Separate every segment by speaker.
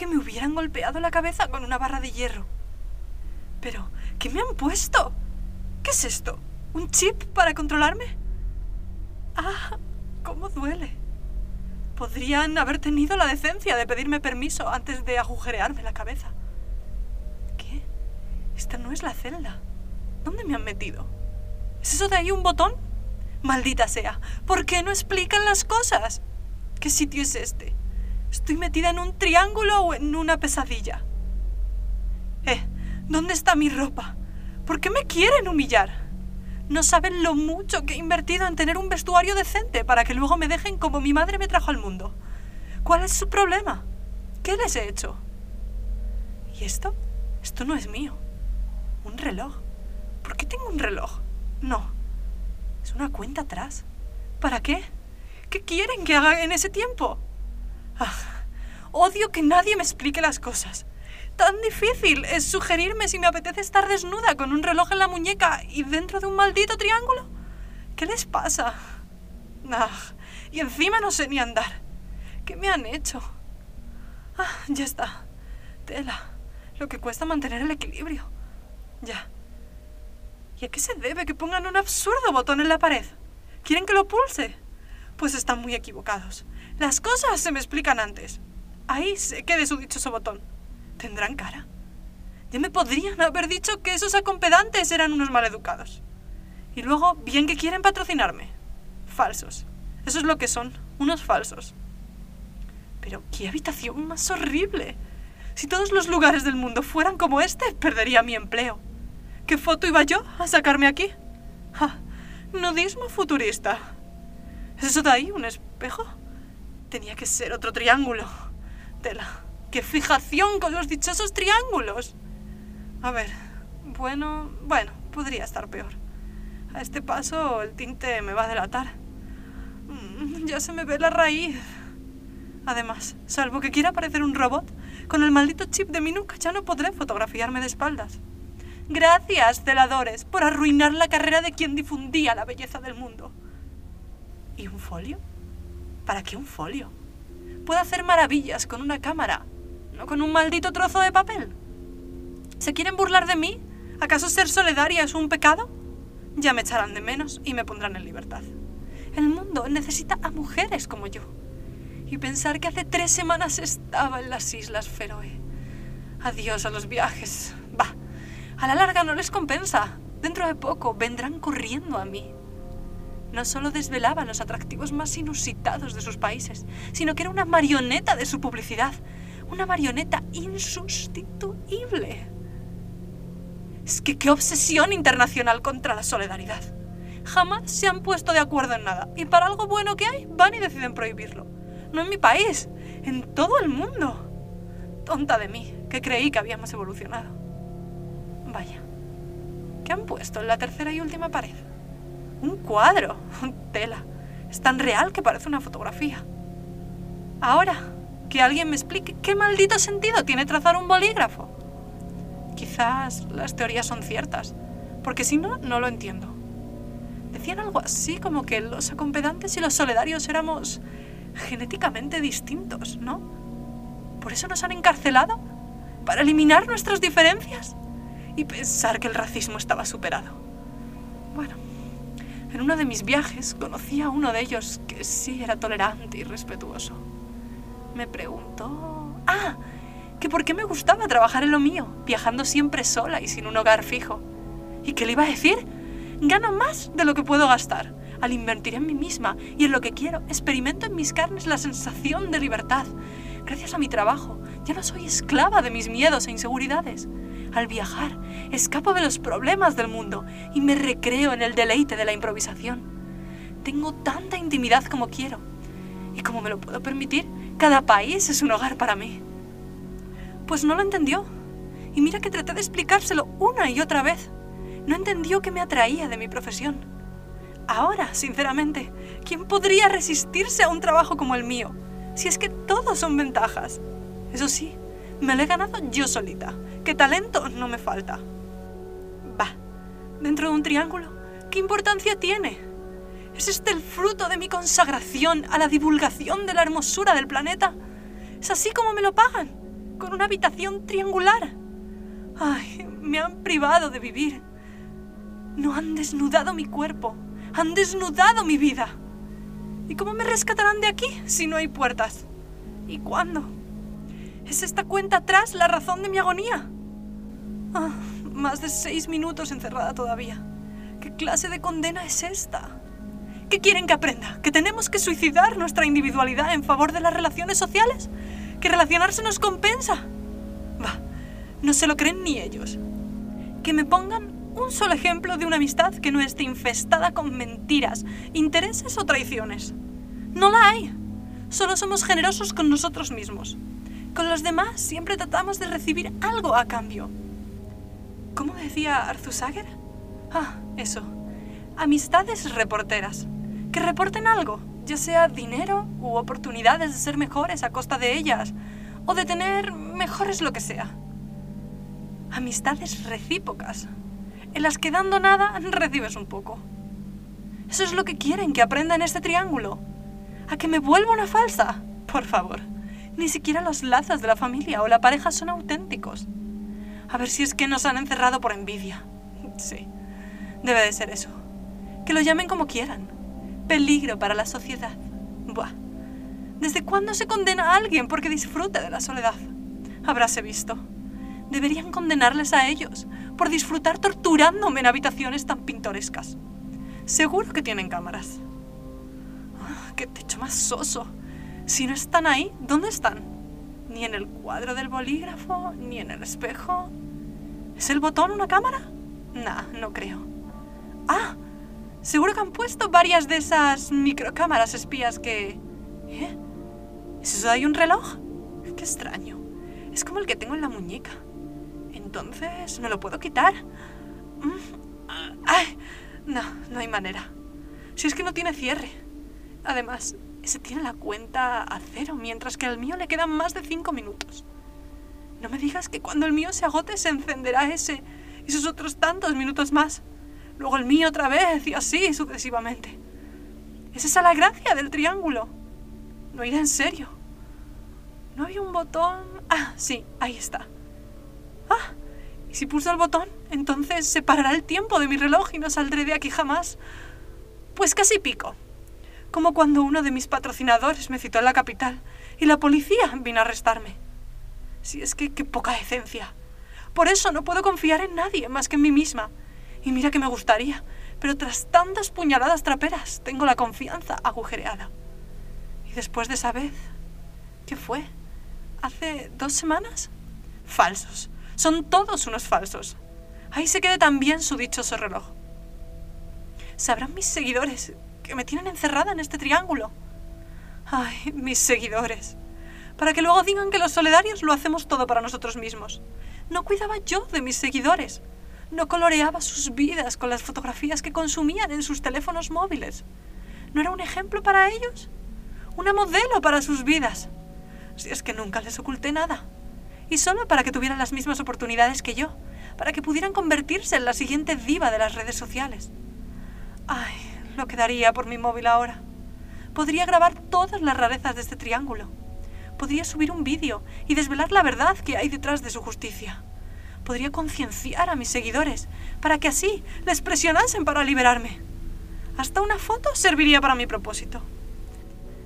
Speaker 1: que me hubieran golpeado la cabeza con una barra de hierro. Pero, ¿qué me han puesto? ¿Qué es esto? ¿Un chip para controlarme? Ah, cómo duele. Podrían haber tenido la decencia de pedirme permiso antes de agujerearme la cabeza. ¿Qué? Esta no es la celda. ¿Dónde me han metido? ¿Es eso de ahí un botón? Maldita sea, ¿por qué no explican las cosas? ¿Qué sitio es este? ¿Estoy metida en un triángulo o en una pesadilla? Eh, ¿dónde está mi ropa? ¿Por qué me quieren humillar? No saben lo mucho que he invertido en tener un vestuario decente para que luego me dejen como mi madre me trajo al mundo. ¿Cuál es su problema? ¿Qué les he hecho? ¿Y esto? Esto no es mío. Un reloj. ¿Por qué tengo un reloj? No. Es una cuenta atrás. ¿Para qué? ¿Qué quieren que haga en ese tiempo? Ah, odio que nadie me explique las cosas. Tan difícil es sugerirme si me apetece estar desnuda con un reloj en la muñeca y dentro de un maldito triángulo. ¿Qué les pasa? Ah, y encima no sé ni andar. ¿Qué me han hecho? Ah, ya está. Tela. Lo que cuesta mantener el equilibrio. Ya. ¿Y a qué se debe que pongan un absurdo botón en la pared? ¿Quieren que lo pulse? Pues están muy equivocados. Las cosas se me explican antes. Ahí se quede su dichoso botón. ¿Tendrán cara? Ya me podrían haber dicho que esos acompedantes eran unos maleducados. Y luego, bien que quieren patrocinarme. Falsos. Eso es lo que son, unos falsos. Pero qué habitación más horrible. Si todos los lugares del mundo fueran como este, perdería mi empleo. ¿Qué foto iba yo a sacarme aquí? ¡Ja! Nudismo futurista. ¿Es eso de ahí un espejo? Tenía que ser otro triángulo. Tela. ¡Qué fijación con los dichosos triángulos! A ver, bueno, bueno, podría estar peor. A este paso el tinte me va a delatar. Mm, ya se me ve la raíz. Además, salvo que quiera parecer un robot, con el maldito chip de mi nuca ya no podré fotografiarme de espaldas. Gracias, celadores, por arruinar la carrera de quien difundía la belleza del mundo. ¿Y un folio? ¿Para qué un folio? Puedo hacer maravillas con una cámara, no con un maldito trozo de papel. ¿Se quieren burlar de mí? ¿Acaso ser solidaria es un pecado? Ya me echarán de menos y me pondrán en libertad. El mundo necesita a mujeres como yo. Y pensar que hace tres semanas estaba en las Islas Feroe. Adiós a los viajes. Va, a la larga no les compensa. Dentro de poco vendrán corriendo a mí. No solo desvelaban los atractivos más inusitados de sus países, sino que era una marioneta de su publicidad. Una marioneta insustituible. Es que qué obsesión internacional contra la solidaridad. Jamás se han puesto de acuerdo en nada, y para algo bueno que hay, van y deciden prohibirlo. No en mi país, en todo el mundo. Tonta de mí, que creí que habíamos evolucionado. Vaya. ¿Qué han puesto en la tercera y última pared? Un cuadro. Tela. Es tan real que parece una fotografía. Ahora, que alguien me explique qué maldito sentido tiene trazar un bolígrafo. Quizás las teorías son ciertas, porque si no, no lo entiendo. Decían algo así como que los acompedantes y los soledarios éramos genéticamente distintos, ¿no? ¿Por eso nos han encarcelado? ¿Para eliminar nuestras diferencias? y pensar que el racismo estaba superado. En uno de mis viajes conocí a uno de ellos que sí era tolerante y respetuoso. Me preguntó... Ah, que por qué me gustaba trabajar en lo mío, viajando siempre sola y sin un hogar fijo. ¿Y qué le iba a decir? Gano más de lo que puedo gastar. Al invertir en mí misma y en lo que quiero, experimento en mis carnes la sensación de libertad. Gracias a mi trabajo, ya no soy esclava de mis miedos e inseguridades. Al viajar, escapo de los problemas del mundo y me recreo en el deleite de la improvisación. Tengo tanta intimidad como quiero. Y como me lo puedo permitir, cada país es un hogar para mí. Pues no lo entendió. Y mira que traté de explicárselo una y otra vez. No entendió qué me atraía de mi profesión. Ahora, sinceramente, ¿quién podría resistirse a un trabajo como el mío? Si es que todos son ventajas. Eso sí, me lo he ganado yo solita. Que talento no me falta. Va, dentro de un triángulo, ¿qué importancia tiene? ¿Es este el fruto de mi consagración a la divulgación de la hermosura del planeta? ¿Es así como me lo pagan? con una habitación triangular. Ay, me han privado de vivir. No han desnudado mi cuerpo, han desnudado mi vida. ¿Y cómo me rescatarán de aquí si no hay puertas? ¿Y cuándo? ¿Es esta cuenta atrás la razón de mi agonía? Ah, más de seis minutos encerrada todavía. ¿Qué clase de condena es esta? ¿Qué quieren que aprenda? ¿Que tenemos que suicidar nuestra individualidad en favor de las relaciones sociales? ¿Que relacionarse nos compensa? Va, no se lo creen ni ellos. Que me pongan un solo ejemplo de una amistad que no esté infestada con mentiras, intereses o traiciones. No la hay. Solo somos generosos con nosotros mismos. Con los demás siempre tratamos de recibir algo a cambio. ¿Cómo decía Arzusager? Ah, eso. Amistades reporteras. Que reporten algo, ya sea dinero u oportunidades de ser mejores a costa de ellas, o de tener mejores lo que sea. Amistades recíprocas, en las que dando nada recibes un poco. Eso es lo que quieren que aprenda en este triángulo. ¿A que me vuelva una falsa? Por favor. Ni siquiera los lazos de la familia o la pareja son auténticos. A ver si es que nos han encerrado por envidia. Sí, debe de ser eso. Que lo llamen como quieran. Peligro para la sociedad. Buah. ¿Desde cuándo se condena a alguien porque disfrute de la soledad? Habráse visto. Deberían condenarles a ellos por disfrutar torturándome en habitaciones tan pintorescas. Seguro que tienen cámaras. Ah, ¡Qué techo más soso! Si no están ahí, ¿dónde están? Ni en el cuadro del bolígrafo, ni en el espejo. ¿Es el botón una cámara? Nah, no creo. ¡Ah! Seguro que han puesto varias de esas microcámaras espías que... ¿Eh? ¿Es eso ahí un reloj? Qué extraño. Es como el que tengo en la muñeca. Entonces, ¿me lo puedo quitar? Mm, ¡Ay! No, no hay manera. Si es que no tiene cierre. Además, ese tiene la cuenta a cero, mientras que al mío le quedan más de cinco minutos. No me digas que cuando el mío se agote se encenderá ese y sus otros tantos minutos más. Luego el mío otra vez y así sucesivamente. ¿Es esa la gracia del triángulo? No irá en serio. ¿No había un botón? Ah, sí, ahí está. Ah, y si pulso el botón, entonces se parará el tiempo de mi reloj y no saldré de aquí jamás. Pues casi pico. Como cuando uno de mis patrocinadores me citó en la capital y la policía vino a arrestarme. Si es que qué poca decencia. Por eso no puedo confiar en nadie más que en mí misma. Y mira que me gustaría, pero tras tantas puñaladas traperas tengo la confianza agujereada. Y después de esa vez, ¿qué fue? ¿Hace dos semanas? Falsos. Son todos unos falsos. Ahí se quede también su dichoso reloj. Sabrán mis seguidores que me tienen encerrada en este triángulo. Ay, mis seguidores. Para que luego digan que los solidarios lo hacemos todo para nosotros mismos. No cuidaba yo de mis seguidores. No coloreaba sus vidas con las fotografías que consumían en sus teléfonos móviles. ¿No era un ejemplo para ellos? Una modelo para sus vidas. Si es que nunca les oculté nada y solo para que tuvieran las mismas oportunidades que yo, para que pudieran convertirse en la siguiente diva de las redes sociales. Lo que por mi móvil ahora. Podría grabar todas las rarezas de este triángulo. Podría subir un vídeo y desvelar la verdad que hay detrás de su justicia. Podría concienciar a mis seguidores para que así les presionasen para liberarme. Hasta una foto serviría para mi propósito.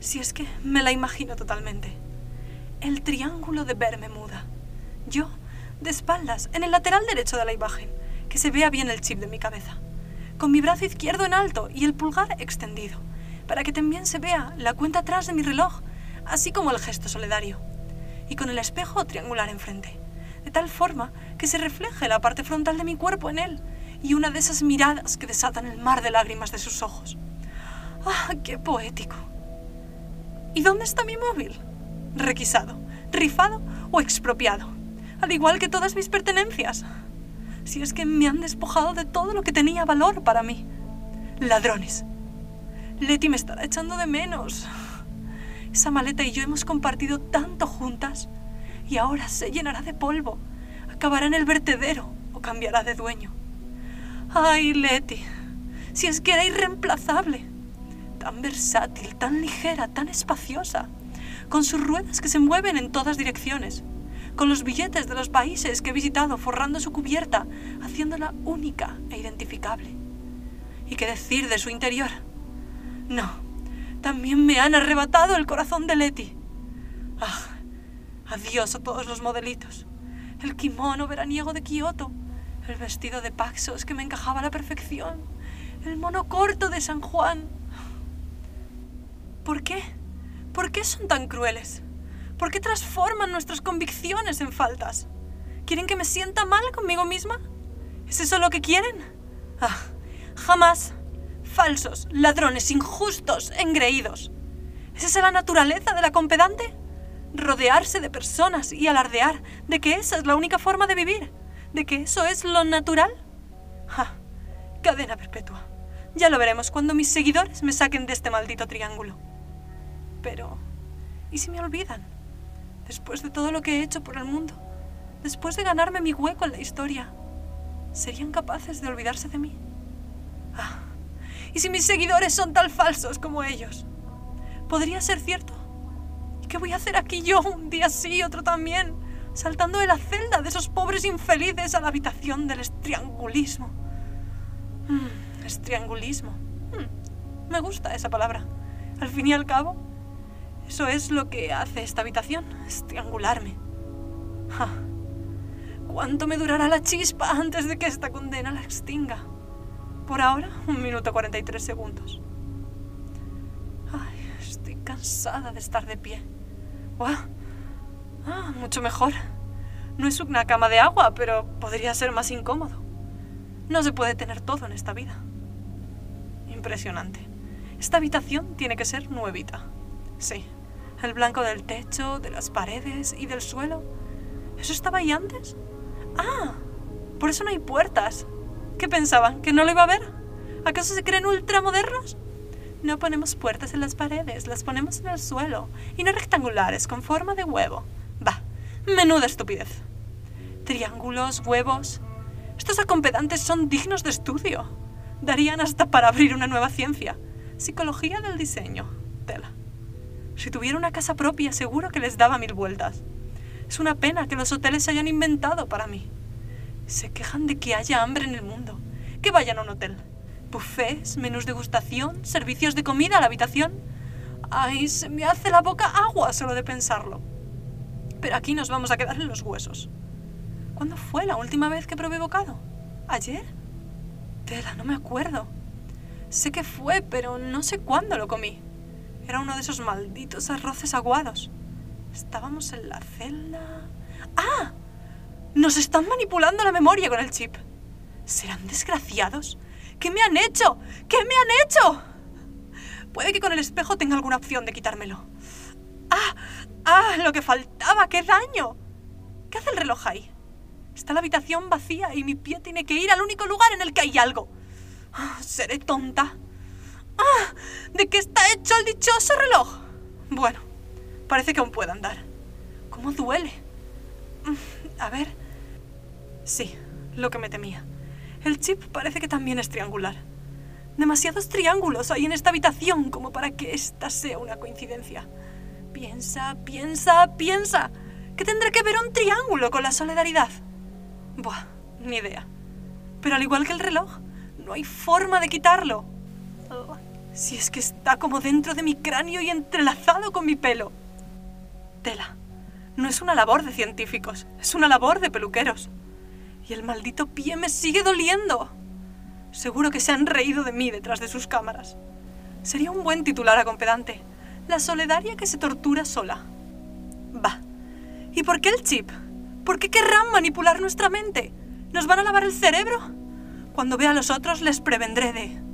Speaker 1: Si es que me la imagino totalmente el triángulo de Bermuda. Yo, de espaldas, en el lateral derecho de la imagen, que se vea bien el chip de mi cabeza, con mi brazo izquierdo en alto y el pulgar extendido, para que también se vea la cuenta atrás de mi reloj, así como el gesto solidario, y con el espejo triangular enfrente, de tal forma que se refleje la parte frontal de mi cuerpo en él y una de esas miradas que desatan el mar de lágrimas de sus ojos. ¡Ah, qué poético! ¿Y dónde está mi móvil? requisado, rifado o expropiado, al igual que todas mis pertenencias. Si es que me han despojado de todo lo que tenía valor para mí. Ladrones. Letty me estará echando de menos. Esa maleta y yo hemos compartido tanto juntas y ahora se llenará de polvo, acabará en el vertedero o cambiará de dueño. Ay, Letty, si es que era irreemplazable, tan versátil, tan ligera, tan espaciosa con sus ruedas que se mueven en todas direcciones, con los billetes de los países que he visitado forrando su cubierta, haciéndola única e identificable. ¿Y qué decir de su interior? No, también me han arrebatado el corazón de Leti. Ah, adiós a todos los modelitos. El kimono veraniego de Kioto, el vestido de Paxos que me encajaba a la perfección, el mono corto de San Juan. ¿Por qué? ¿Por qué son tan crueles? ¿Por qué transforman nuestras convicciones en faltas? ¿Quieren que me sienta mal conmigo misma? ¿Es eso lo que quieren? Ah, jamás. Falsos, ladrones, injustos, engreídos. ¿Es esa la naturaleza de la compedante? Rodearse de personas y alardear de que esa es la única forma de vivir, de que eso es lo natural. Ah, cadena perpetua. Ya lo veremos cuando mis seguidores me saquen de este maldito triángulo. Pero, ¿y si me olvidan? Después de todo lo que he hecho por el mundo, después de ganarme mi hueco en la historia, ¿serían capaces de olvidarse de mí? Ah, ¿y si mis seguidores son tan falsos como ellos? ¿Podría ser cierto? ¿Y qué voy a hacer aquí yo un día sí, otro también? Saltando de la celda de esos pobres infelices a la habitación del estriangulismo. Mm, estriangulismo. Mm, me gusta esa palabra. Al fin y al cabo, eso es lo que hace esta habitación, estriangularme. Ja. ¿Cuánto me durará la chispa antes de que esta condena la extinga? Por ahora, un minuto 43 segundos. Ay, estoy cansada de estar de pie. Ah, mucho mejor. No es una cama de agua, pero podría ser más incómodo. No se puede tener todo en esta vida. Impresionante. Esta habitación tiene que ser nuevita. Sí, el blanco del techo, de las paredes y del suelo. ¿Eso estaba ahí antes? Ah, por eso no hay puertas. ¿Qué pensaban? ¿Que no lo iba a ver? ¿Acaso se creen ultramodernos? No ponemos puertas en las paredes, las ponemos en el suelo, y no rectangulares, con forma de huevo. Va, menuda estupidez. Triángulos, huevos. Estos acompedantes son dignos de estudio. Darían hasta para abrir una nueva ciencia. Psicología del diseño. Tela. Si tuviera una casa propia, seguro que les daba mil vueltas. Es una pena que los hoteles se hayan inventado para mí. Se quejan de que haya hambre en el mundo. Que vayan a un hotel. Buffets, menús de gustación, servicios de comida a la habitación. Ay, se me hace la boca agua solo de pensarlo. Pero aquí nos vamos a quedar en los huesos. ¿Cuándo fue la última vez que probé bocado? ¿Ayer? Tela, no me acuerdo. Sé que fue, pero no sé cuándo lo comí. Era uno de esos malditos arroces aguados. Estábamos en la celda... ¡Ah! Nos están manipulando la memoria con el chip. ¿Serán desgraciados? ¿Qué me han hecho? ¿Qué me han hecho? Puede que con el espejo tenga alguna opción de quitármelo. ¡Ah! ¡Ah! Lo que faltaba, qué daño. ¿Qué hace el reloj ahí? Está la habitación vacía y mi pie tiene que ir al único lugar en el que hay algo. Ah, seré tonta. ¡Ah! ¿De qué está hecho el dichoso reloj? Bueno, parece que aún puede andar. ¿Cómo duele? Mm, a ver. Sí, lo que me temía. El chip parece que también es triangular. Demasiados triángulos hay en esta habitación como para que esta sea una coincidencia. Piensa, piensa, piensa. ¿Qué tendrá que ver un triángulo con la solidaridad? Buah, ni idea. Pero al igual que el reloj, no hay forma de quitarlo. Si es que está como dentro de mi cráneo y entrelazado con mi pelo. Tela. No es una labor de científicos, es una labor de peluqueros. Y el maldito pie me sigue doliendo. Seguro que se han reído de mí detrás de sus cámaras. Sería un buen titular acompedante. La solidaria que se tortura sola. Va. ¿Y por qué el chip? ¿Por qué querrán manipular nuestra mente? ¿Nos van a lavar el cerebro? Cuando vea a los otros les prevendré de...